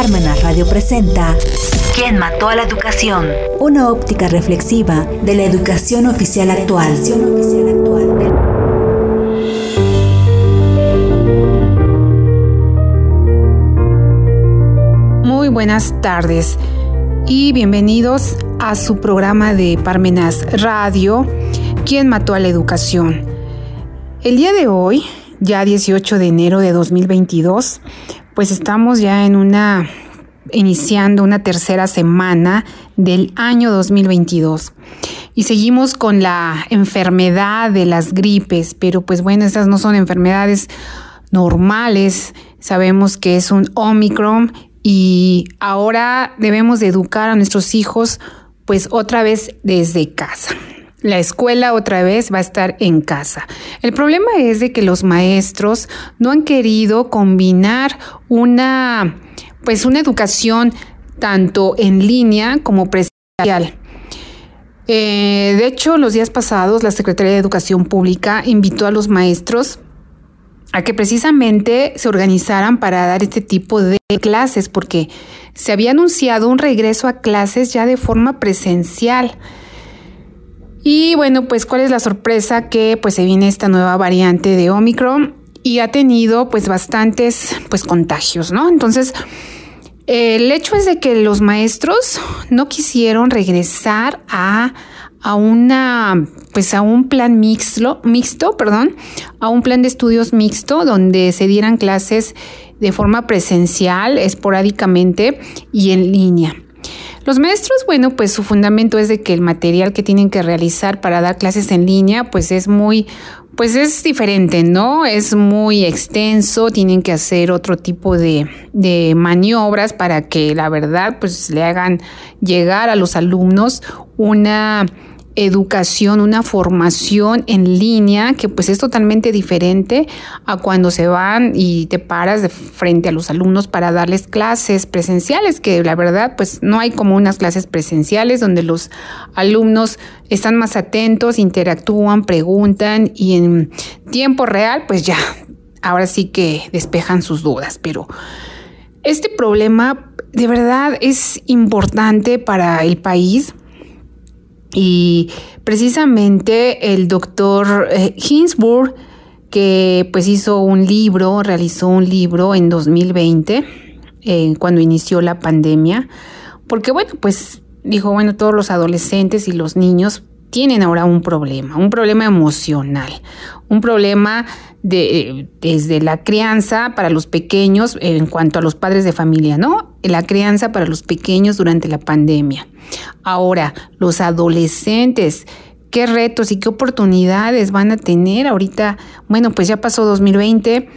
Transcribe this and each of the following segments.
Parmenas Radio presenta ¿Quién mató a la educación? Una óptica reflexiva de la educación oficial actual. Muy buenas tardes y bienvenidos a su programa de Parmenas Radio, ¿Quién mató a la educación? El día de hoy, ya 18 de enero de 2022, pues estamos ya en una iniciando una tercera semana del año 2022. Y seguimos con la enfermedad de las gripes, pero pues bueno, estas no son enfermedades normales. Sabemos que es un Omicron y ahora debemos de educar a nuestros hijos pues otra vez desde casa. La escuela otra vez va a estar en casa. El problema es de que los maestros no han querido combinar una, pues una educación tanto en línea como presencial. Eh, de hecho, los días pasados, la Secretaría de Educación Pública invitó a los maestros a que precisamente se organizaran para dar este tipo de clases, porque se había anunciado un regreso a clases ya de forma presencial. Y bueno, pues cuál es la sorpresa que pues se viene esta nueva variante de Omicron y ha tenido pues bastantes pues contagios, ¿no? Entonces, el hecho es de que los maestros no quisieron regresar a, a una pues a un plan mixto, mixto, perdón, a un plan de estudios mixto donde se dieran clases de forma presencial, esporádicamente y en línea. Los maestros, bueno, pues su fundamento es de que el material que tienen que realizar para dar clases en línea, pues es muy, pues es diferente, ¿no? Es muy extenso, tienen que hacer otro tipo de, de maniobras para que la verdad, pues le hagan llegar a los alumnos una educación, una formación en línea que pues es totalmente diferente a cuando se van y te paras de frente a los alumnos para darles clases presenciales, que la verdad pues no hay como unas clases presenciales donde los alumnos están más atentos, interactúan, preguntan y en tiempo real pues ya, ahora sí que despejan sus dudas, pero este problema de verdad es importante para el país y precisamente el doctor eh, Hinsburg, que pues hizo un libro, realizó un libro en 2020, eh, cuando inició la pandemia, porque bueno, pues dijo, bueno, todos los adolescentes y los niños tienen ahora un problema, un problema emocional, un problema de, desde la crianza para los pequeños en cuanto a los padres de familia, ¿no? La crianza para los pequeños durante la pandemia. Ahora, los adolescentes, ¿qué retos y qué oportunidades van a tener ahorita? Bueno, pues ya pasó 2020,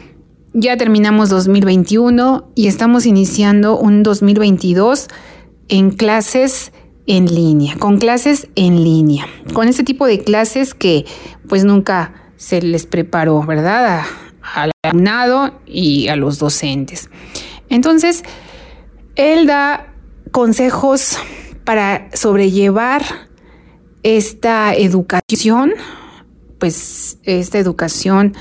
ya terminamos 2021 y estamos iniciando un 2022 en clases en línea, con clases en línea, con ese tipo de clases que pues nunca se les preparó, ¿verdad? al alumnado y a los docentes. Entonces, él da consejos para sobrellevar esta educación, pues esta educación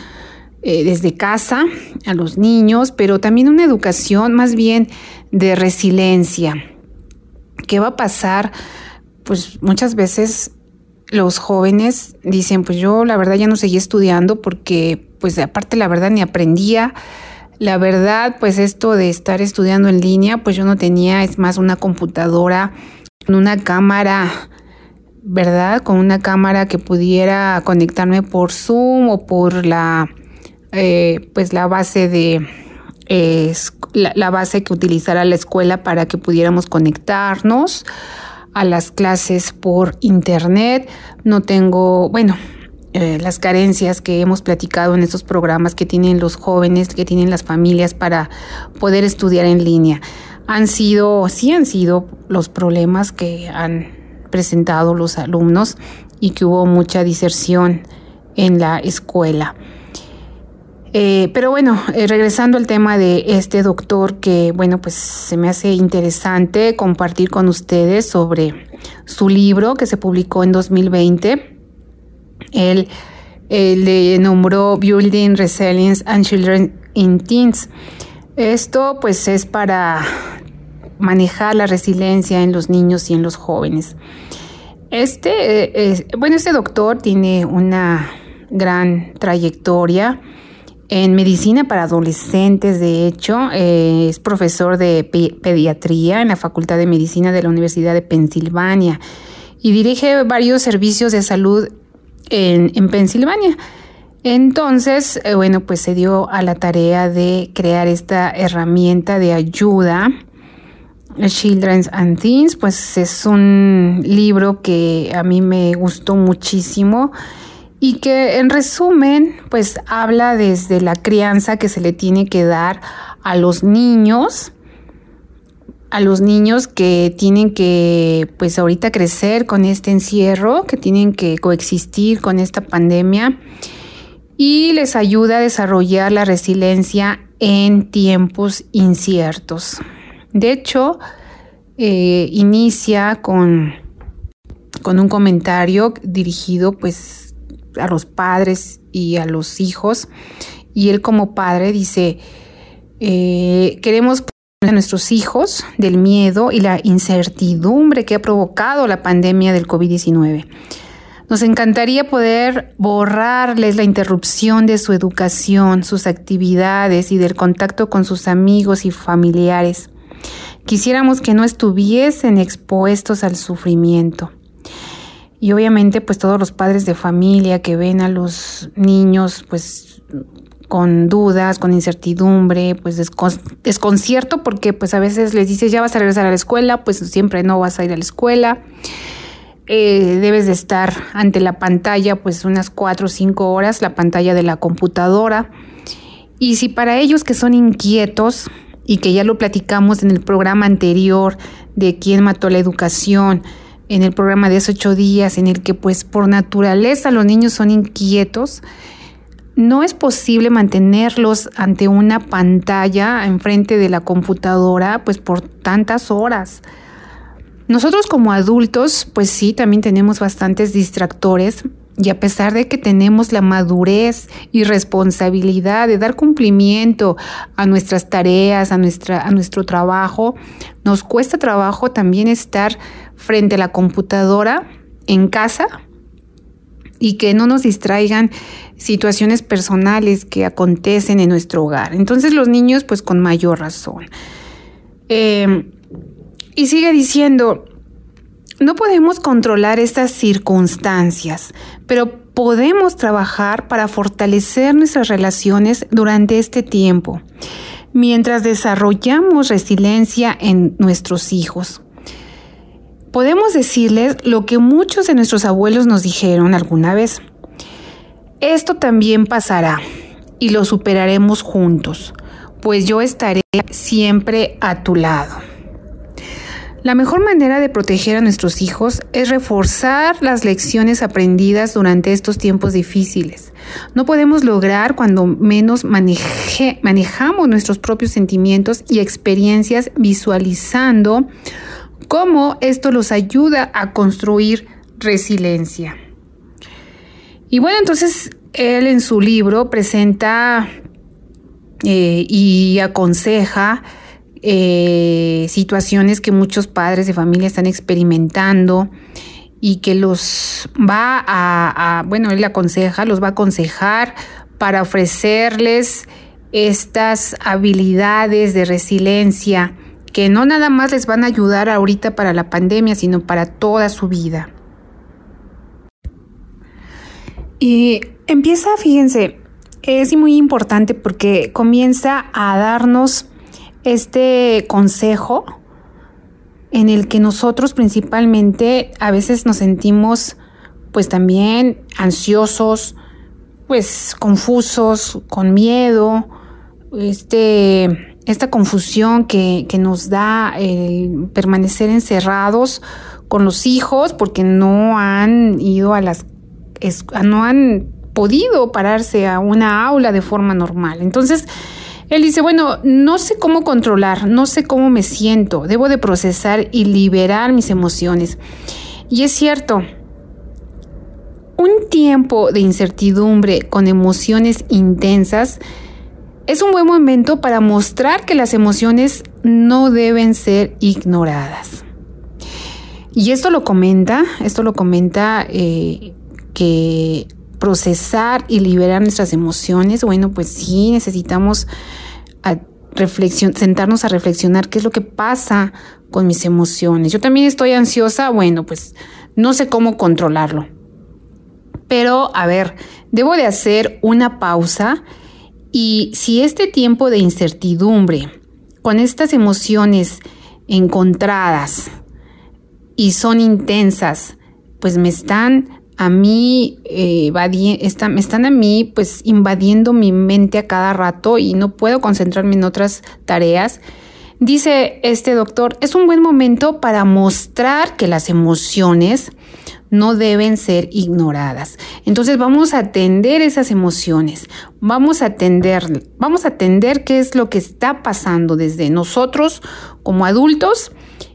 eh, desde casa a los niños, pero también una educación más bien de resiliencia, ¿Qué va a pasar? Pues muchas veces los jóvenes dicen, pues yo la verdad ya no seguí estudiando porque pues aparte la verdad ni aprendía. La verdad, pues esto de estar estudiando en línea, pues yo no tenía, es más, una computadora una cámara, ¿verdad? Con una cámara que pudiera conectarme por Zoom o por la, eh, pues la base de, es la, base que utilizara la escuela para que pudiéramos conectarnos a las clases por internet. No tengo, bueno, eh, las carencias que hemos platicado en estos programas que tienen los jóvenes, que tienen las familias para poder estudiar en línea. Han sido, sí han sido los problemas que han presentado los alumnos y que hubo mucha diserción en la escuela. Eh, pero bueno, eh, regresando al tema de este doctor que, bueno, pues se me hace interesante compartir con ustedes sobre su libro que se publicó en 2020. Él, le nombró Building Resilience and Children in Teens. Esto pues es para manejar la resiliencia en los niños y en los jóvenes. Este, eh, bueno, este doctor tiene una gran trayectoria en medicina para adolescentes, de hecho, eh, es profesor de pediatría en la Facultad de Medicina de la Universidad de Pensilvania y dirige varios servicios de salud en, en Pensilvania. Entonces, eh, bueno, pues se dio a la tarea de crear esta herramienta de ayuda. Children's and Teens, pues es un libro que a mí me gustó muchísimo y que en resumen pues habla desde la crianza que se le tiene que dar a los niños, a los niños que tienen que pues ahorita crecer con este encierro, que tienen que coexistir con esta pandemia y les ayuda a desarrollar la resiliencia en tiempos inciertos. De hecho, eh, inicia con, con un comentario dirigido pues a los padres y a los hijos. Y él como padre dice, eh, queremos a nuestros hijos del miedo y la incertidumbre que ha provocado la pandemia del COVID-19. Nos encantaría poder borrarles la interrupción de su educación, sus actividades y del contacto con sus amigos y familiares. Quisiéramos que no estuviesen expuestos al sufrimiento. Y obviamente pues todos los padres de familia que ven a los niños pues con dudas, con incertidumbre, pues desconcierto porque pues a veces les dices ya vas a regresar a la escuela, pues siempre no vas a ir a la escuela. Eh, debes de estar ante la pantalla pues unas cuatro o cinco horas, la pantalla de la computadora. Y si para ellos que son inquietos y que ya lo platicamos en el programa anterior de quién mató la educación, en el programa de esos ocho días, en el que pues por naturaleza los niños son inquietos, no es posible mantenerlos ante una pantalla enfrente de la computadora pues por tantas horas. Nosotros como adultos pues sí, también tenemos bastantes distractores y a pesar de que tenemos la madurez y responsabilidad de dar cumplimiento a nuestras tareas, a, nuestra, a nuestro trabajo, nos cuesta trabajo también estar frente a la computadora en casa y que no nos distraigan situaciones personales que acontecen en nuestro hogar. Entonces los niños pues con mayor razón. Em, y sigue diciendo, no podemos controlar estas circunstancias, pero podemos trabajar para fortalecer nuestras relaciones durante este tiempo, mientras desarrollamos resiliencia en nuestros hijos. Podemos decirles lo que muchos de nuestros abuelos nos dijeron alguna vez. Esto también pasará y lo superaremos juntos, pues yo estaré siempre a tu lado. La mejor manera de proteger a nuestros hijos es reforzar las lecciones aprendidas durante estos tiempos difíciles. No podemos lograr cuando menos manejamos nuestros propios sentimientos y experiencias visualizando cómo esto los ayuda a construir resiliencia. Y bueno, entonces él en su libro presenta eh, y aconseja eh, situaciones que muchos padres de familia están experimentando y que los va a, bueno, él aconseja, los va a aconsejar para ofrecerles estas habilidades de resiliencia que no nada más les van a ayudar ahorita para la pandemia, sino para toda su vida. Y empieza, fíjense, es muy importante porque comienza a darnos este consejo en el que nosotros principalmente a veces nos sentimos pues también ansiosos, pues confusos, con miedo, este esta confusión que, nos da el permanecer encerrados con los hijos porque no han ido a las, no han podido pararse a una aula de forma normal. Entonces, él dice, bueno, no sé cómo controlar, no sé cómo me siento, debo de procesar y liberar mis emociones. Y es cierto, un tiempo de incertidumbre con emociones intensas es un buen momento para mostrar que las emociones no deben ser ignoradas. Y esto lo comenta, esto lo comenta eh, que procesar y liberar nuestras emociones, bueno, pues sí, necesitamos sentarnos a reflexionar qué es lo que pasa con mis emociones. Yo también estoy ansiosa, bueno, pues no sé cómo controlarlo. Pero, a ver, debo de hacer una pausa y si este tiempo de incertidumbre, con estas emociones encontradas y son intensas, pues me están a mí eh, me están a mí pues invadiendo mi mente a cada rato y no puedo concentrarme en otras tareas. Dice este doctor, es un buen momento para mostrar que las emociones no deben ser ignoradas. Entonces vamos a atender esas emociones, vamos a atender, vamos a atender qué es lo que está pasando desde nosotros como adultos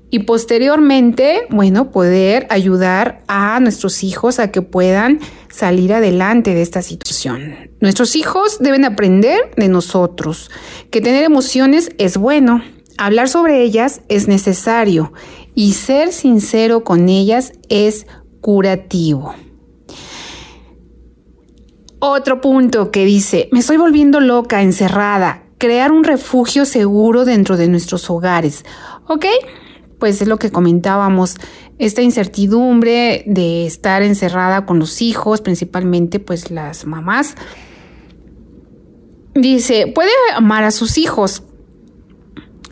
y posteriormente, bueno, poder ayudar a nuestros hijos a que puedan salir adelante de esta situación. Nuestros hijos deben aprender de nosotros que tener emociones es bueno, hablar sobre ellas es necesario y ser sincero con ellas es curativo. Otro punto que dice, me estoy volviendo loca, encerrada, crear un refugio seguro dentro de nuestros hogares. ¿Ok? pues es lo que comentábamos, esta incertidumbre de estar encerrada con los hijos, principalmente pues las mamás. Dice, puede amar a sus hijos,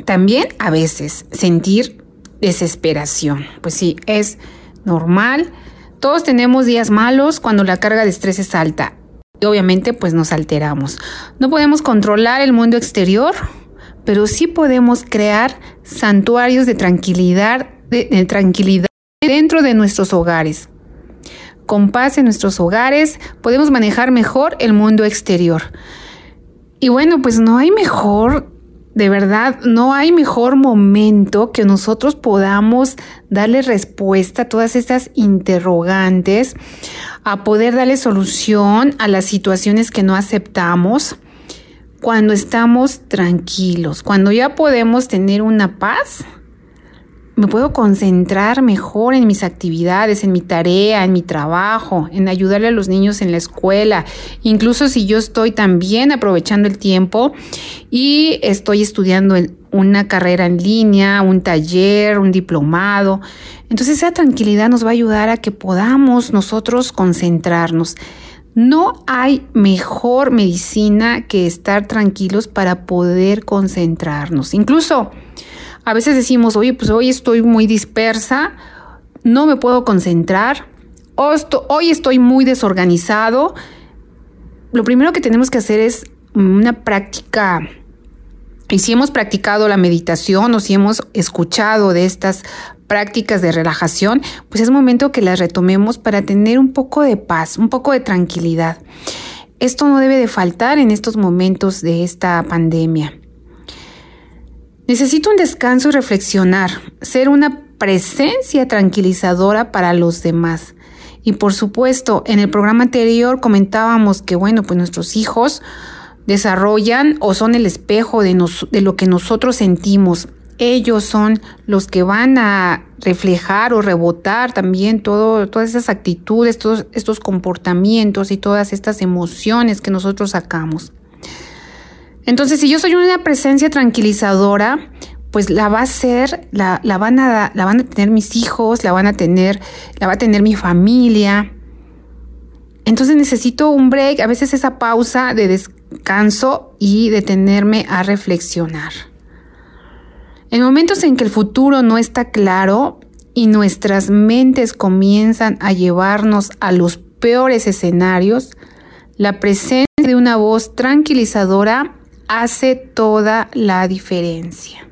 también a veces sentir desesperación. Pues sí, es normal. Todos tenemos días malos cuando la carga de estrés es alta. Y obviamente pues nos alteramos. No podemos controlar el mundo exterior, pero sí podemos crear santuarios de tranquilidad, de, tranquilidad dentro de nuestros hogares. Con paz en nuestros hogares podemos manejar mejor el mundo exterior. Y bueno, pues no hay mejor, de verdad, no hay mejor momento que nosotros podamos darle respuesta a todas estas interrogantes, a poder darle solución a las situaciones que no aceptamos cuando estamos tranquilos, cuando ya podemos tener una paz, me puedo concentrar mejor en mis actividades, en mi tarea, en mi trabajo, en ayudarle a los niños en la escuela, incluso si yo estoy también aprovechando el tiempo y estoy estudiando una carrera en línea, un taller, un diplomado. Entonces esa tranquilidad nos va a ayudar a que podamos nosotros concentrarnos. No hay mejor medicina que estar tranquilos para poder concentrarnos. Incluso a veces decimos, oye, pues hoy estoy muy dispersa, no me puedo concentrar, hoy estoy muy desorganizado. Lo primero que tenemos que hacer es una práctica y si hemos practicado la meditación o si hemos escuchado de estas prácticas de relajación, pues es momento que las retomemos para tener un poco de paz, un poco de tranquilidad. Esto no debe de faltar en estos momentos de esta pandemia. Necesito un descanso y reflexionar, ser una presencia tranquilizadora para los demás. Y por supuesto, en el programa anterior comentábamos que, bueno, pues nuestros hijos desarrollan o son el espejo de, de lo que nosotros sentimos ellos son los que van a reflejar o rebotar también todo, todas esas actitudes, todos estos comportamientos y todas estas emociones que nosotros sacamos. Entonces, si yo soy una presencia tranquilizadora, pues la va a ser, la, van a, la van a tener mis hijos, la van a tener, la va a tener mi familia. Entonces necesito un break, a veces esa pausa de descanso y detenerme a reflexionar. En momentos en que el futuro no está claro y nuestras mentes comienzan a llevarnos a los peores escenarios, la presencia de una voz tranquilizadora hace toda la diferencia.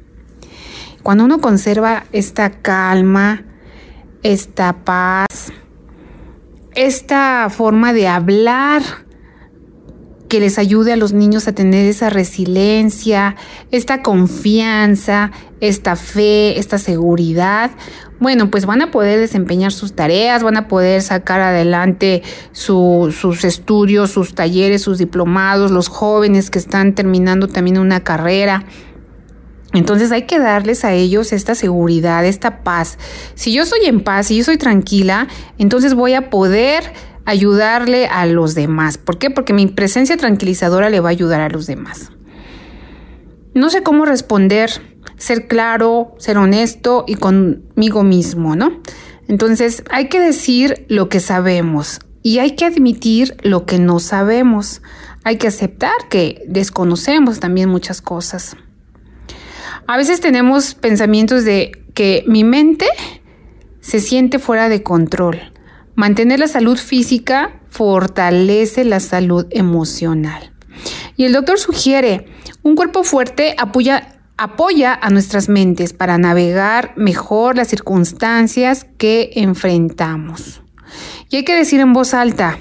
Cuando uno conserva esta calma, esta paz, esta forma de hablar que les ayude a los niños a tener esa resiliencia, esta confianza, esta fe, esta seguridad, bueno, pues van a poder desempeñar sus tareas, van a poder sacar adelante sus estudios, sus talleres, sus diplomados, los jóvenes que están terminando también una carrera. Entonces hay que darles a ellos esta seguridad, esta paz. Si yo estoy en paz, si yo soy tranquila, entonces voy a poder ayudarle a los demás. ¿Por qué? Porque mi presencia tranquilizadora le va a ayudar a los demás. No sé cómo responder, ser claro, ser honesto y conmigo mismo, ¿no? Entonces hay que decir lo que sabemos y hay que admitir lo que no sabemos. Hay que aceptar que desconocemos también muchas cosas. A veces tenemos pensamientos de que mi mente se siente fuera de control. Mantener la salud física fortalece la salud emocional. Y el doctor sugiere, un cuerpo fuerte apoya, apoya a nuestras mentes para navegar mejor las circunstancias que enfrentamos. Y hay que decir en voz alta,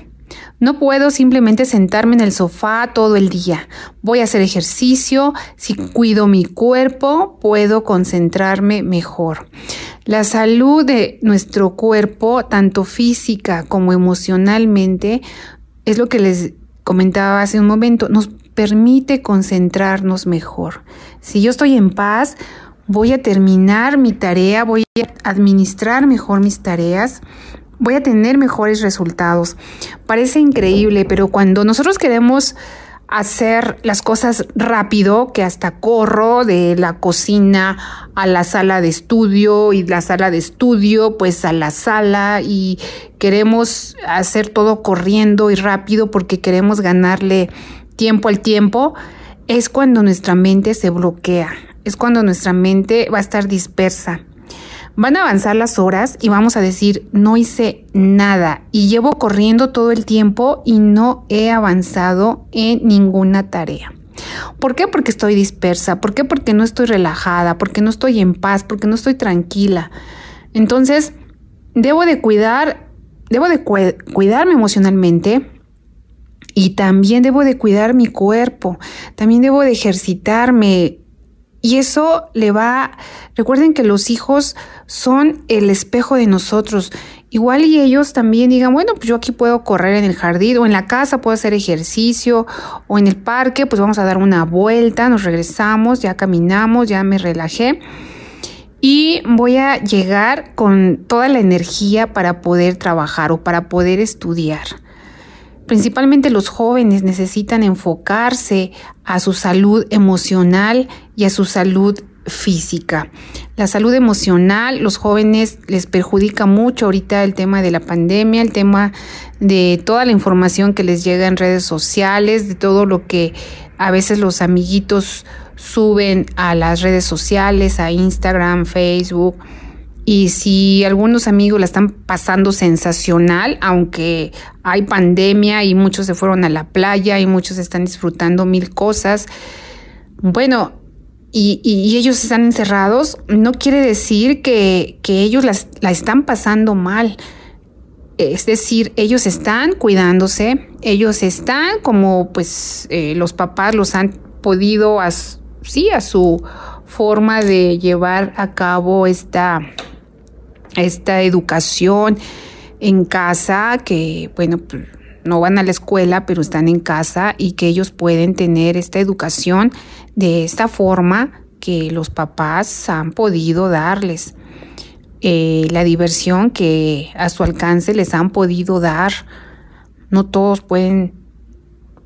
no puedo simplemente sentarme en el sofá todo el día. Voy a hacer ejercicio. Si cuido mi cuerpo, puedo concentrarme mejor. La salud de nuestro cuerpo, tanto física como emocionalmente, es lo que les comentaba hace un momento, nos permite concentrarnos mejor. Si yo estoy en paz, voy a terminar mi tarea, voy a administrar mejor mis tareas voy a tener mejores resultados. Parece increíble, pero cuando nosotros queremos hacer las cosas rápido, que hasta corro de la cocina a la sala de estudio y la sala de estudio pues a la sala y queremos hacer todo corriendo y rápido porque queremos ganarle tiempo al tiempo, es cuando nuestra mente se bloquea, es cuando nuestra mente va a estar dispersa. Van a avanzar las horas y vamos a decir, no hice nada y llevo corriendo todo el tiempo y no he avanzado en ninguna tarea. ¿Por qué? Porque estoy dispersa. ¿Por qué? Porque no estoy relajada, porque no estoy en paz, porque no estoy tranquila. Entonces, debo de cuidar, debo de cuidarme emocionalmente, y también debo de cuidar mi cuerpo, también debo de ejercitarme, y eso le va, recuerden que los hijos son el espejo de nosotros. Igual y ellos también digan, bueno, pues yo aquí puedo correr en el jardín o en la casa, puedo hacer ejercicio o en el parque, pues vamos a dar una vuelta, nos regresamos, ya caminamos, ya me relajé y voy a llegar con toda la energía para poder trabajar o para poder estudiar. Principalmente los jóvenes necesitan enfocarse a su salud emocional y a su salud física. La salud emocional, los jóvenes les perjudica mucho ahorita el tema de la pandemia, el tema de toda la información que les llega en redes sociales, de todo lo que a veces los amiguitos suben a las redes sociales, a Instagram, Facebook, y si algunos amigos la están pasando sensacional, aunque hay pandemia y muchos se fueron a la playa y muchos están disfrutando mil cosas, bueno, y, ellos están encerrados, no quiere decir que, ellos la están pasando mal. Es decir, ellos están cuidándose, ellos están como pues eh, los papás los han podido, sí, a su forma de llevar a cabo esta esta educación en casa, que bueno, no van a la escuela, pero están en casa y que ellos pueden tener esta educación de esta forma que los papás han podido darles. Eh, la diversión que a su alcance les han podido dar. No todos pueden,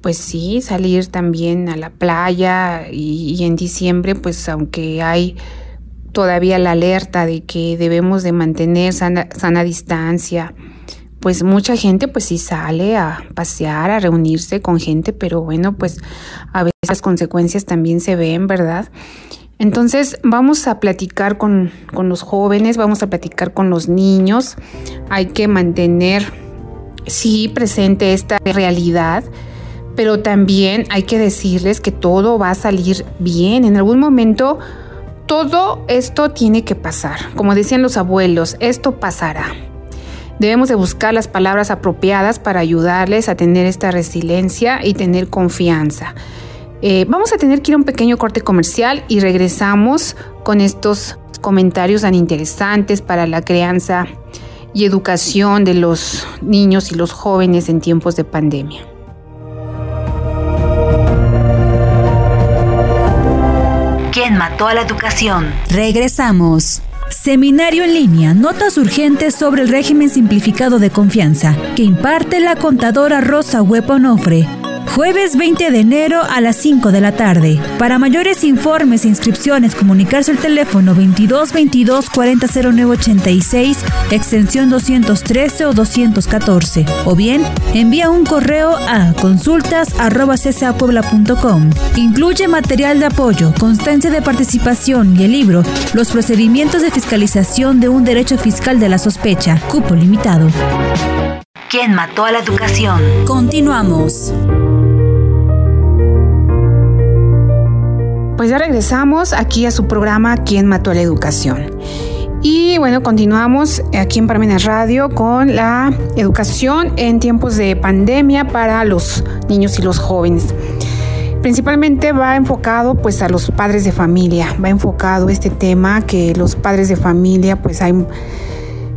pues sí, salir también a la playa y en diciembre, pues aunque hay todavía la alerta de que debemos de mantener sana, distancia. Pues mucha gente pues sí sale a pasear, a reunirse con gente, pero bueno, pues a veces las consecuencias también se ven, ¿verdad? Entonces vamos a platicar con, con los jóvenes, vamos a platicar con los niños. Hay que mantener, sí, presente esta realidad, pero también hay que decirles que todo va a salir bien. En algún momento todo esto tiene que pasar. Como decían los abuelos, esto pasará. Debemos de buscar las palabras apropiadas para ayudarles a tener esta resiliencia y tener confianza. Eh, vamos a tener que ir a un pequeño corte comercial y regresamos con estos comentarios tan interesantes para la crianza y educación de los niños y los jóvenes en tiempos de pandemia. ¿Quién mató a la educación? Regresamos. Seminario en línea, notas urgentes sobre el régimen simplificado de confianza que imparte la contadora Rosa Huepa Onofre Jueves 20 de enero a las 5 de la tarde. Para mayores informes e inscripciones, comunicarse al teléfono 22 22 40 86, extensión 213 o 214. O bien, envía un correo a consultas Incluye material de apoyo, constancia de participación y el libro Los procedimientos de fiscalización de un derecho fiscal de la sospecha, cupo limitado. ¿Quién mató a la educación? Continuamos. Pues ya regresamos aquí a su programa ¿Quién mató a la educación? Y bueno, continuamos aquí en Parmenas Radio con la educación en tiempos de pandemia para los niños y los jóvenes. Principalmente va enfocado pues a los padres de familia, va enfocado este tema que los padres de familia pues hay,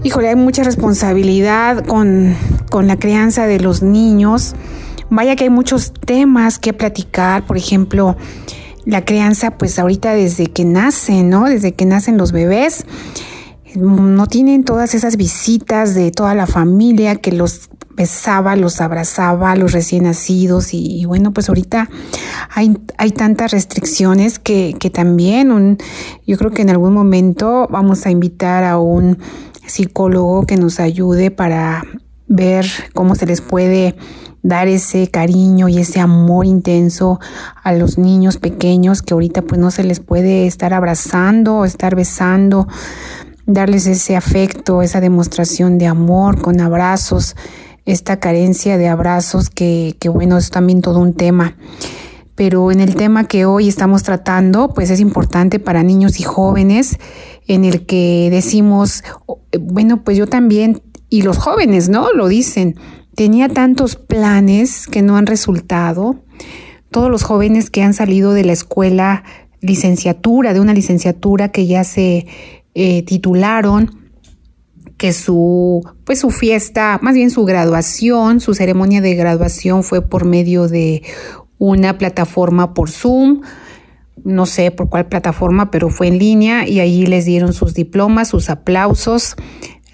híjole, hay mucha responsabilidad con, con la crianza de los niños. Vaya que hay muchos temas que platicar, por ejemplo, la crianza, pues ahorita desde que nacen, ¿no? Desde que nacen los bebés, no tienen todas esas visitas de toda la familia que los besaba, los abrazaba, los recién nacidos y, bueno, pues ahorita hay, hay tantas restricciones que, que también un, yo creo que en algún momento vamos a invitar a un psicólogo que nos ayude para ver cómo se les puede dar ese cariño y ese amor intenso a los niños pequeños que ahorita pues no se les puede estar abrazando o estar besando, darles ese afecto, esa demostración de amor con abrazos, esta carencia de abrazos que, que bueno, es también todo un tema pero en el tema que hoy estamos tratando, pues es importante para niños y jóvenes, en el que decimos, bueno, pues yo también, y los jóvenes, ¿no? Lo dicen, tenía tantos planes que no han resultado. Todos los jóvenes que han salido de la escuela licenciatura, de una licenciatura que ya se eh, titularon, que su, pues su fiesta, más bien su graduación, su ceremonia de graduación fue por medio de una plataforma por Zoom, no sé por cuál plataforma, pero fue en línea y allí les dieron sus diplomas, sus aplausos,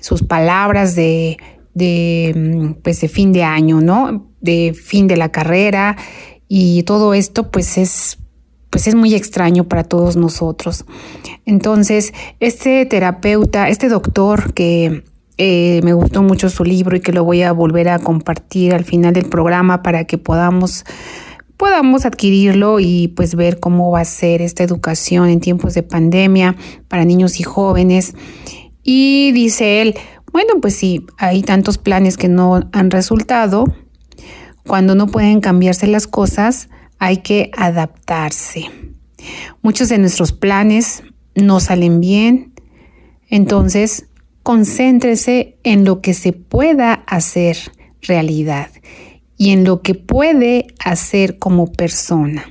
sus palabras de de, mm, pues, de fin de año, ¿no? De fin de la carrera y todo esto pues es pues es muy extraño para todos nosotros. Entonces, este terapeuta, este doctor que eh, me gustó mucho su libro y que lo voy a volver a compartir al final del programa para que podamos podamos adquirirlo y pues ver cómo va a ser esta educación en tiempos de pandemia para niños y jóvenes. Y dice él, bueno, pues sí, hay tantos planes que no han resultado. Cuando no pueden cambiarse las cosas, hay que adaptarse. Muchos de nuestros planes no salen bien, entonces concéntrese en lo que se pueda hacer realidad y en lo que puede hacer como persona.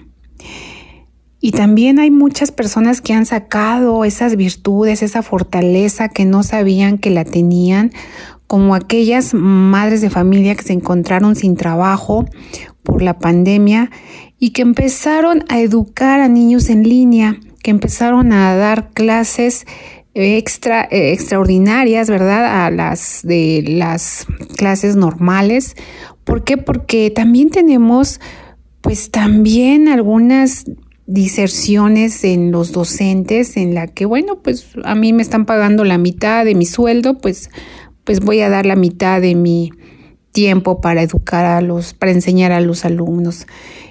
Y también hay muchas personas que han sacado esas virtudes, esa fortaleza que no sabían que la tenían, como aquellas madres de familia que se encontraron sin trabajo por la pandemia y que empezaron a educar a niños en línea, que empezaron a dar clases extra, eh, extraordinarias, ¿verdad? A las de las clases normales. ¿Por qué? Porque también tenemos pues también algunas diserciones en los docentes en la que, bueno, pues a mí me están pagando la mitad de mi sueldo, pues, pues voy a dar la mitad de mi tiempo para educar a los, para enseñar a los alumnos.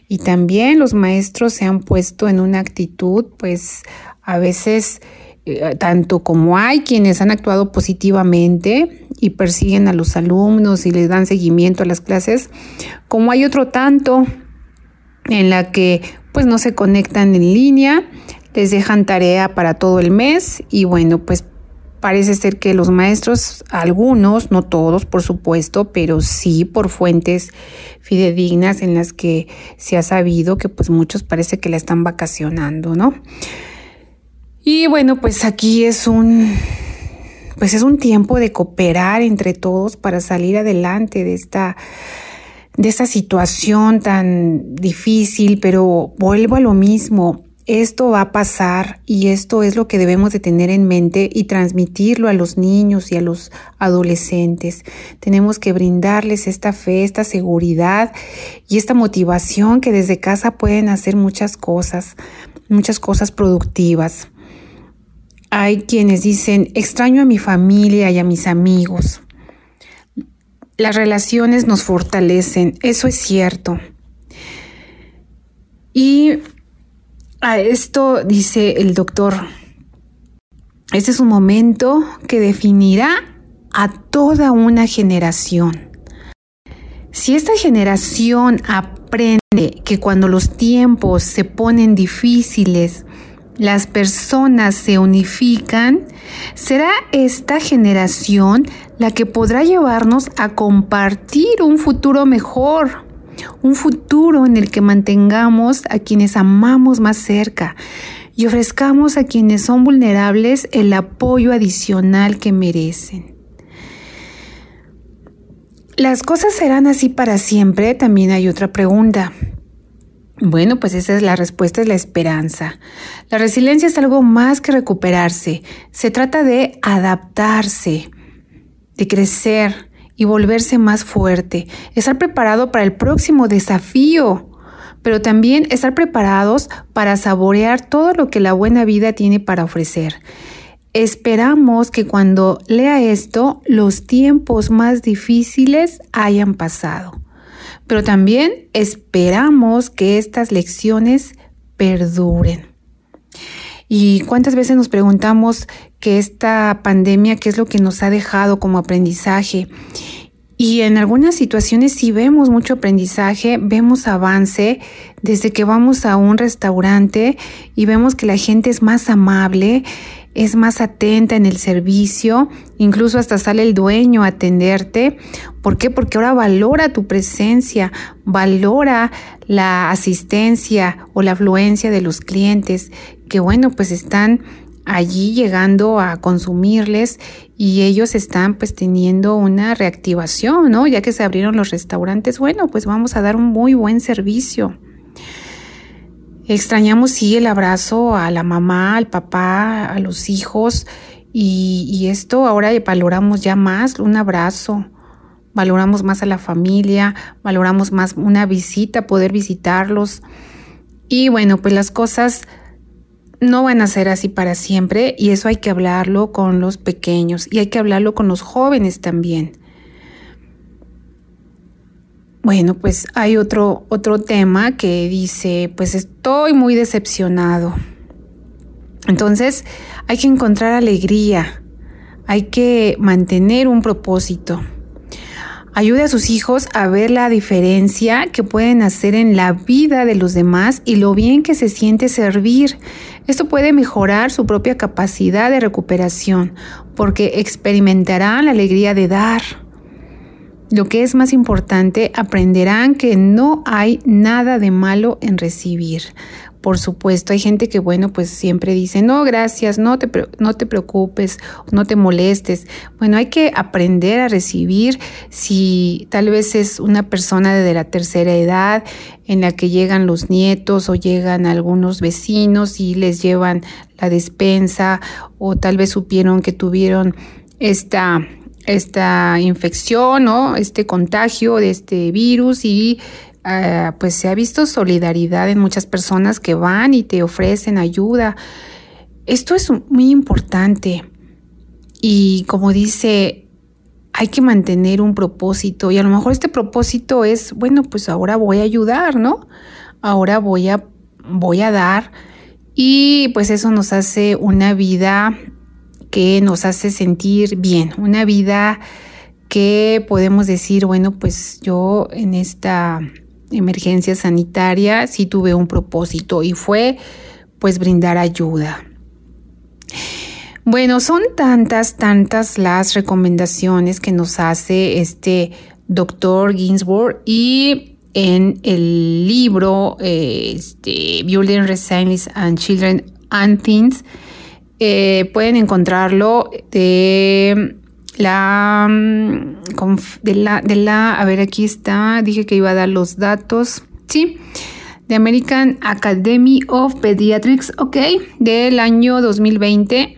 Y también los maestros se han puesto en una actitud, pues a veces, eh, tanto como hay quienes han actuado positivamente y persiguen a los alumnos y les dan seguimiento a las clases, como hay otro tanto en la que pues no se conectan en línea, les dejan tarea para todo el mes y bueno, pues Parece ser que los maestros, algunos, no todos, por supuesto, pero sí por fuentes fidedignas en las que se ha sabido que pues muchos parece que la están vacacionando, ¿no? Y bueno, pues aquí es un pues es un tiempo de cooperar entre todos para salir adelante de esta de esta situación tan difícil, pero vuelvo a lo mismo, esto va a pasar y esto es lo que debemos de tener en mente y transmitirlo a los niños y a los adolescentes. Tenemos que brindarles esta fe, esta seguridad y esta motivación que desde casa pueden hacer muchas cosas, muchas cosas productivas. Hay quienes dicen, extraño a mi familia y a mis amigos. Las relaciones nos fortalecen, eso es cierto. Y a esto dice el doctor, este es un momento que definirá a toda una generación. Si esta generación aprende que cuando los tiempos se ponen difíciles, las personas se unifican, será esta generación la que podrá llevarnos a compartir un futuro mejor un futuro en el que mantengamos a quienes amamos más cerca y ofrezcamos a quienes son vulnerables el apoyo adicional que merecen. ¿Las cosas serán así para siempre? También hay otra pregunta. Bueno, pues esa es la respuesta, es la esperanza. La resiliencia es algo más que recuperarse. Se trata de adaptarse, de crecer, y volverse más fuerte, estar preparado para el próximo desafío, pero también estar preparados para saborear todo lo que la buena vida tiene para ofrecer. Esperamos que cuando lea esto los tiempos más difíciles hayan pasado, pero también esperamos que estas lecciones perduren. ¿Y cuántas veces nos preguntamos que esta pandemia, qué es lo que nos ha dejado como aprendizaje? Y en algunas situaciones sí vemos mucho aprendizaje, vemos avance desde que vamos a un restaurante y vemos que la gente es más amable, es más atenta en el servicio, incluso hasta sale el dueño a atenderte. ¿Por qué? Porque ahora valora tu presencia, valora la asistencia o la afluencia de los clientes que bueno, pues están allí llegando a consumirles y ellos están pues teniendo una reactivación, ¿no? Ya que se abrieron los restaurantes, bueno, pues vamos a dar un muy buen servicio. Extrañamos sí el abrazo a la mamá, al papá, a los hijos y, y esto ahora valoramos ya más un abrazo, valoramos más a la familia, valoramos más una visita, poder visitarlos. Y bueno, pues las cosas no van a ser así para siempre y eso hay que hablarlo con los pequeños y hay que hablarlo con los jóvenes también. Bueno, pues hay otro, otro tema que dice, pues estoy muy decepcionado. Entonces hay que encontrar alegría, hay que mantener un propósito. Ayude a sus hijos a ver la diferencia que pueden hacer en la vida de los demás y lo bien que se siente servir. Esto puede mejorar su propia capacidad de recuperación porque experimentarán la alegría de dar. Lo que es más importante, aprenderán que no hay nada de malo en recibir. Por supuesto, hay gente que, bueno, pues siempre dice, no, gracias, no te, no te preocupes, no te molestes. Bueno, hay que aprender a recibir si tal vez es una persona de la tercera edad en la que llegan los nietos o llegan algunos vecinos y les llevan la despensa o tal vez supieron que tuvieron esta esta infección o este contagio de este virus y Ah, pues se ha visto solidaridad en muchas personas que van y te ofrecen ayuda. Esto es muy importante y como dice, hay que mantener un propósito y a lo mejor este propósito es, bueno, pues ahora voy a ayudar, ¿no? Ahora voy a, voy a dar y pues eso nos hace una vida que nos hace sentir bien, una vida que podemos decir, bueno, pues yo en esta emergencia sanitaria sí tuve un propósito y fue pues brindar ayuda. Bueno, son tantas, tantas las recomendaciones que nos hace este doctor Ginsburg y en el libro este, Building Resilience and Children and Teens eh, pueden encontrarlo de la, de la, de la, a ver, aquí está, dije que iba a dar los datos, sí, de American Academy of Pediatrics, ok, del año 2020,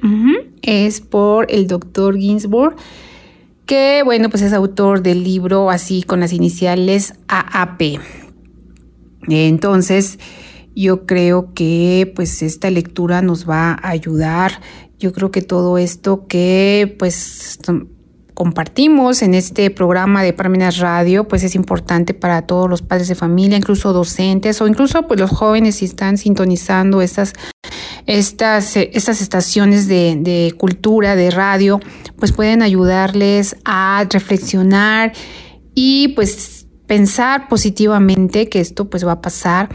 es por el doctor Ginsburg, que bueno, pues es autor del libro así con las iniciales AAP. Entonces, yo creo que pues esta lectura nos va a ayudar. Yo creo que todo esto que pues compartimos en este programa de Parmenas Radio, pues es importante para todos los padres de familia, incluso docentes o incluso pues los jóvenes si están sintonizando estas, estas, estas estaciones de, de cultura, de radio, pues pueden ayudarles a reflexionar y pues pensar positivamente que esto pues va a pasar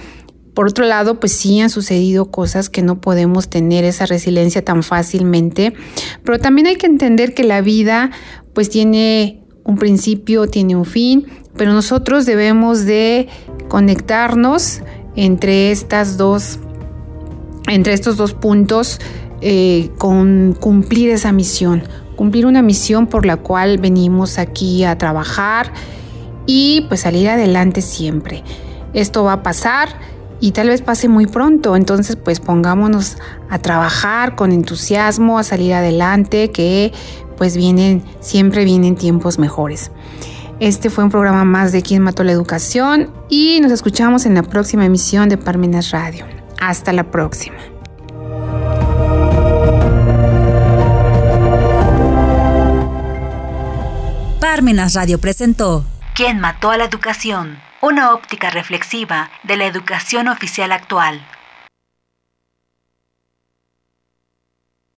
por otro lado, pues sí han sucedido cosas que no podemos tener esa resiliencia tan fácilmente, pero también hay que entender que la vida pues tiene un principio, tiene un fin, pero nosotros debemos de conectarnos entre estas dos, entre estos dos puntos eh, con cumplir esa misión, cumplir una misión por la cual venimos aquí a trabajar y pues salir adelante siempre. Esto va a pasar y tal vez pase muy pronto. Entonces, pues pongámonos a trabajar con entusiasmo, a salir adelante, que pues vienen, siempre vienen tiempos mejores. Este fue un programa más de Quién Mató la Educación y nos escuchamos en la próxima emisión de Parmenas Radio. Hasta la próxima. Parmenas Radio presentó ¿Quién mató a la educación? Una óptica reflexiva de la educación oficial actual.